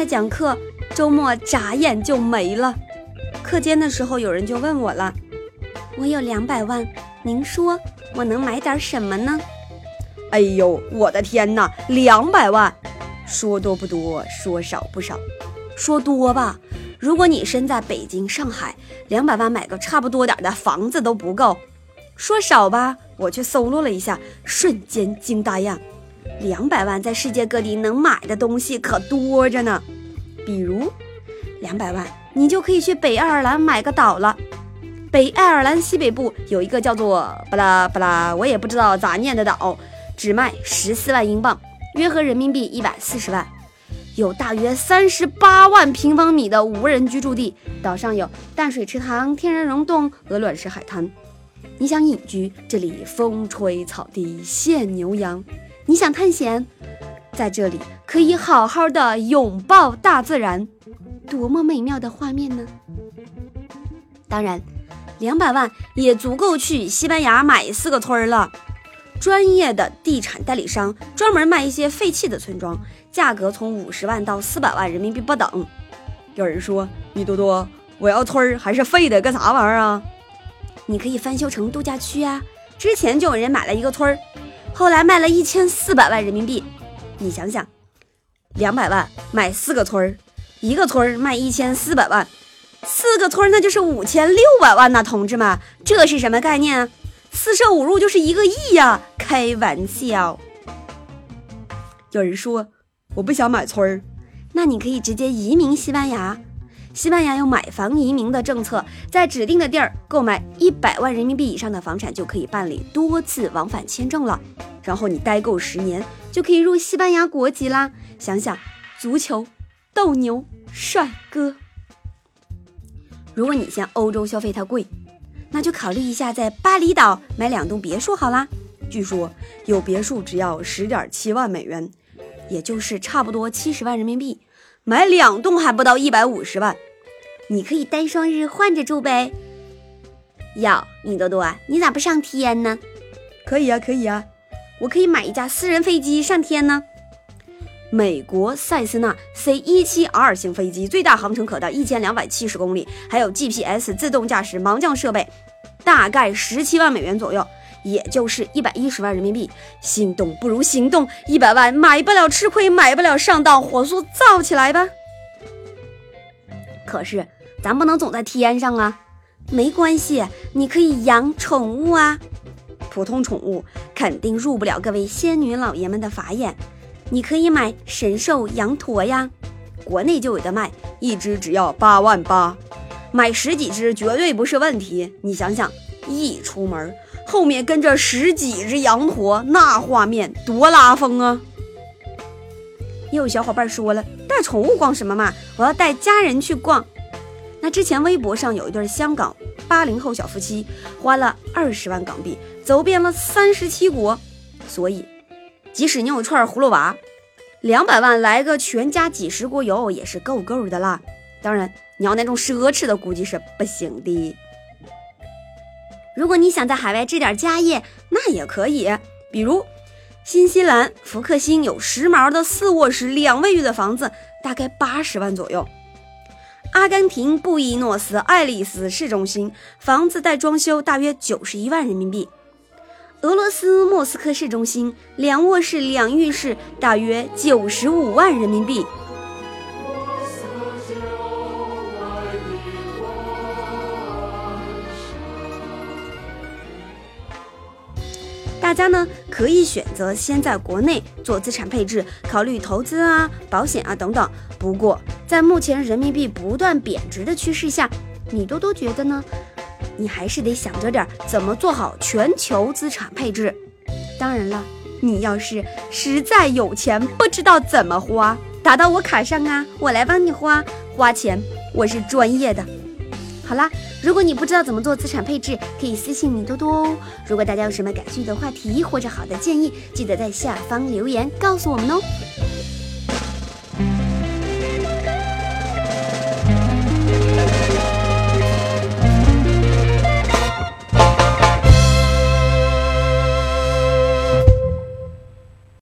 在讲课，周末眨眼就没了。课间的时候，有人就问我了：“我有两百万，您说我能买点什么呢？”哎呦，我的天哪，两百万！说多不多，说少不少。说多吧，如果你身在北京、上海，两百万买个差不多点的房子都不够。说少吧，我去搜罗了一下，瞬间惊呆呀！两百万在世界各地能买的东西可多着呢。比如，两百万你就可以去北爱尔兰买个岛了。北爱尔兰西北部有一个叫做巴拉巴拉，我也不知道咋念的岛，只卖十四万英镑。约合人民币一百四十万，有大约三十八万平方米的无人居住地。岛上有淡水池塘、天然溶洞鹅卵石海滩。你想隐居，这里风吹草低见牛羊；你想探险，在这里可以好好的拥抱大自然，多么美妙的画面呢！当然，两百万也足够去西班牙买四个村了。专业的地产代理商专门卖一些废弃的村庄，价格从五十万到四百万人民币不等。有人说：“米多多，我要村儿还是废的，干啥玩意儿啊？”你可以翻修成度假区啊！之前就有人买了一个村儿，后来卖了一千四百万人民币。你想想，两百万买四个村儿，一个村儿卖一千四百万，四个村儿那就是五千六百万呐，同志们，这是什么概念啊？四舍五入就是一个亿呀！开玩笑。有人说我不想买村儿，那你可以直接移民西班牙。西班牙有买房移民的政策，在指定的地儿购买一百万人民币以上的房产，就可以办理多次往返签证了。然后你待够十年，就可以入西班牙国籍啦。想想足球、斗牛、帅哥。如果你嫌欧洲消费太贵，那就考虑一下，在巴厘岛买两栋别墅好啦。据说有别墅只要十点七万美元，也就是差不多七十万人民币，买两栋还不到一百五十万。你可以单双日换着住呗。哟，米多多，你咋不上天呢？可以啊，可以啊，我可以买一架私人飞机上天呢。美国塞斯纳 C 一七 R 型飞机最大航程可达一千两百七十公里，还有 GPS 自动驾驶盲降设备，大概十七万美元左右，也就是一百一十万人民币。心动不如行动，一百万买不了吃亏，买不了上当，火速造起来吧！可是咱不能总在天上啊，没关系，你可以养宠物啊。普通宠物肯定入不了各位仙女老爷们的法眼。你可以买神兽羊驼呀，国内就有的卖，一只只要八万八，买十几只绝对不是问题。你想想，一出门后面跟着十几只羊驼，那画面多拉风啊！又有小伙伴说了，带宠物逛什么嘛？我要带家人去逛。那之前微博上有一对香港八零后小夫妻，花了二十万港币，走遍了三十七国，所以。即使你有串葫芦娃，两百万来个全家几十国游也是够够的啦。当然，你要那种奢侈的估计是不行的。如果你想在海外置点家业，那也可以。比如，新西兰福克星有时髦的四卧室两卫浴的房子，大概八十万左右。阿根廷布宜诺斯艾利斯市中心房子带装修，大约九十一万人民币。俄罗斯莫斯科市中心两卧室两浴室，大约九十五万人民币。大家呢可以选择先在国内做资产配置，考虑投资啊、保险啊等等。不过，在目前人民币不断贬值的趋势下，你多多觉得呢？你还是得想着点怎么做好全球资产配置。当然了，你要是实在有钱不知道怎么花，打到我卡上啊，我来帮你花。花钱我是专业的。好啦，如果你不知道怎么做资产配置，可以私信米多多哦。如果大家有什么感兴趣的话题或者好的建议，记得在下方留言告诉我们哦。